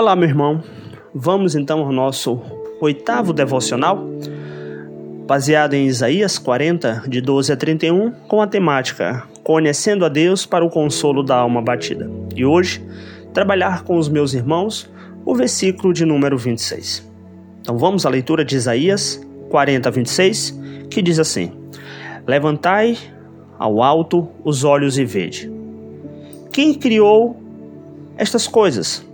Olá, meu irmão. Vamos então ao nosso oitavo devocional, baseado em Isaías 40, de 12 a 31, com a temática Conhecendo a Deus para o consolo da alma batida. E hoje, trabalhar com os meus irmãos o versículo de número 26. Então vamos à leitura de Isaías 40, 26, que diz assim: Levantai ao alto os olhos e vede. Quem criou estas coisas?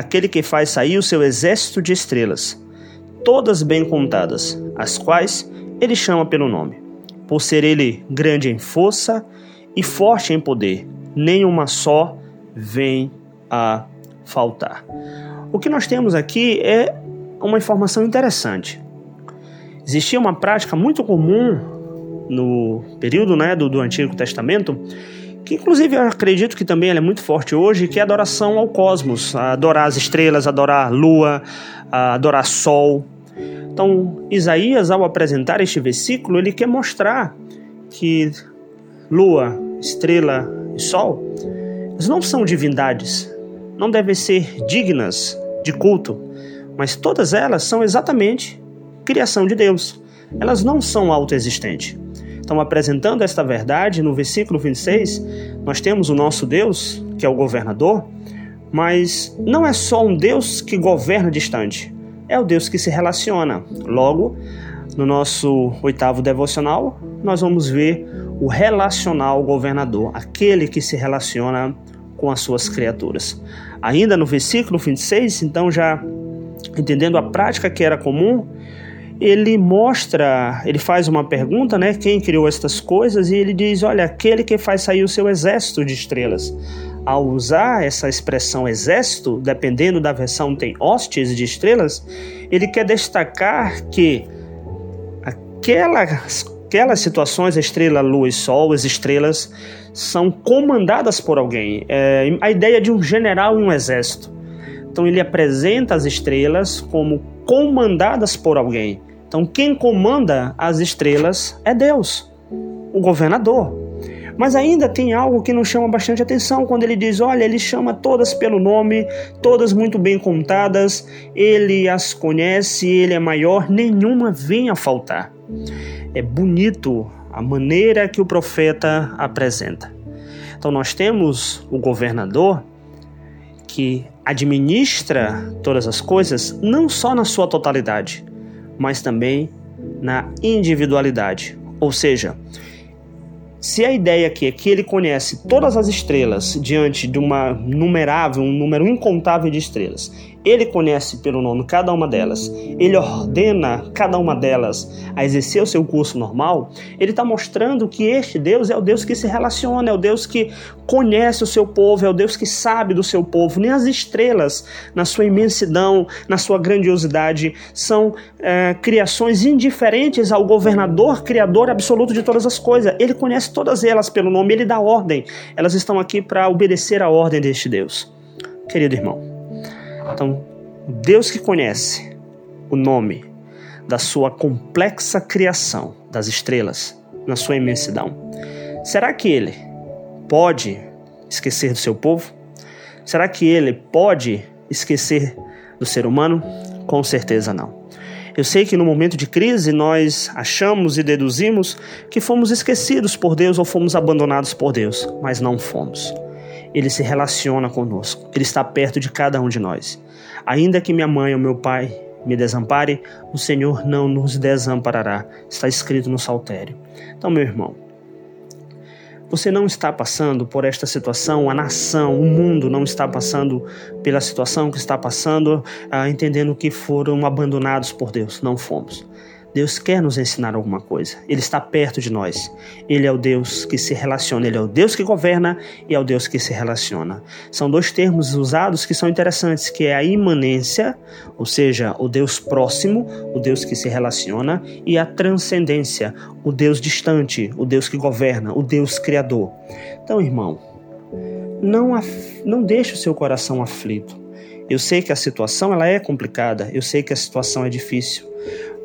Aquele que faz sair o seu exército de estrelas, todas bem contadas, as quais ele chama pelo nome. Por ser ele grande em força e forte em poder, nenhuma só vem a faltar. O que nós temos aqui é uma informação interessante. Existia uma prática muito comum no período né, do, do Antigo Testamento que inclusive eu acredito que também é muito forte hoje, que é a adoração ao cosmos, adorar as estrelas, adorar a lua, adorar sol. Então, Isaías, ao apresentar este versículo, ele quer mostrar que lua, estrela e sol, não são divindades, não devem ser dignas de culto, mas todas elas são exatamente criação de Deus. Elas não são autoexistentes estão apresentando esta verdade, no versículo 26, nós temos o nosso Deus, que é o governador, mas não é só um Deus que governa distante, é o Deus que se relaciona. Logo, no nosso oitavo devocional, nós vamos ver o relacional governador, aquele que se relaciona com as suas criaturas. Ainda no versículo 26, então já entendendo a prática que era comum, ele mostra, ele faz uma pergunta, né? Quem criou estas coisas? E ele diz: Olha, aquele que faz sair o seu exército de estrelas. Ao usar essa expressão exército, dependendo da versão, tem hostes de estrelas, ele quer destacar que aquelas, aquelas situações, estrela, lua e sol, as estrelas, são comandadas por alguém. É a ideia de um general e um exército. Então ele apresenta as estrelas como comandadas por alguém. Então, quem comanda as estrelas é Deus, o governador. Mas ainda tem algo que nos chama bastante atenção quando ele diz: olha, ele chama todas pelo nome, todas muito bem contadas, ele as conhece, ele é maior, nenhuma vem a faltar. É bonito a maneira que o profeta apresenta. Então, nós temos o governador que administra todas as coisas, não só na sua totalidade, mas também na individualidade. Ou seja, se a ideia aqui é que ele conhece todas as estrelas diante de uma numerável, um número incontável de estrelas, ele conhece pelo nome cada uma delas, ele ordena cada uma delas a exercer o seu curso normal, ele está mostrando que este Deus é o Deus que se relaciona, é o Deus que conhece o seu povo, é o Deus que sabe do seu povo. Nem as estrelas, na sua imensidão, na sua grandiosidade, são é, criações indiferentes ao governador, criador absoluto de todas as coisas. Ele conhece todas elas pelo nome, ele dá ordem. Elas estão aqui para obedecer à ordem deste Deus. Querido irmão, então, Deus que conhece o nome da sua complexa criação, das estrelas, na sua imensidão, será que ele pode esquecer do seu povo? Será que ele pode esquecer do ser humano? Com certeza não. Eu sei que no momento de crise nós achamos e deduzimos que fomos esquecidos por Deus ou fomos abandonados por Deus, mas não fomos ele se relaciona conosco, ele está perto de cada um de nós. Ainda que minha mãe ou meu pai me desampare, o Senhor não nos desamparará. Está escrito no Saltério. Então, meu irmão, você não está passando por esta situação, a nação, o mundo não está passando pela situação que está passando, ah, entendendo que foram abandonados por Deus. Não fomos. Deus quer nos ensinar alguma coisa. Ele está perto de nós. Ele é o Deus que se relaciona. Ele é o Deus que governa e é o Deus que se relaciona. São dois termos usados que são interessantes, que é a imanência, ou seja, o Deus próximo, o Deus que se relaciona, e a transcendência, o Deus distante, o Deus que governa, o Deus criador. Então, irmão, não, af... não deixe o seu coração aflito. Eu sei que a situação ela é complicada, eu sei que a situação é difícil,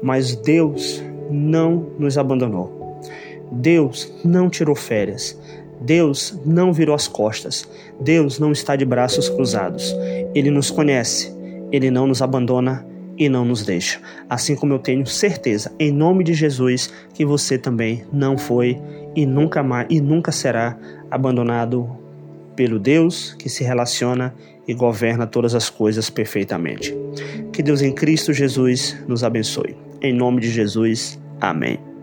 mas Deus não nos abandonou. Deus não tirou férias. Deus não virou as costas. Deus não está de braços cruzados. Ele nos conhece. Ele não nos abandona e não nos deixa. Assim como eu tenho certeza, em nome de Jesus, que você também não foi e nunca mais e nunca será abandonado pelo Deus que se relaciona e governa todas as coisas perfeitamente. Que Deus em Cristo Jesus nos abençoe. Em nome de Jesus. Amém.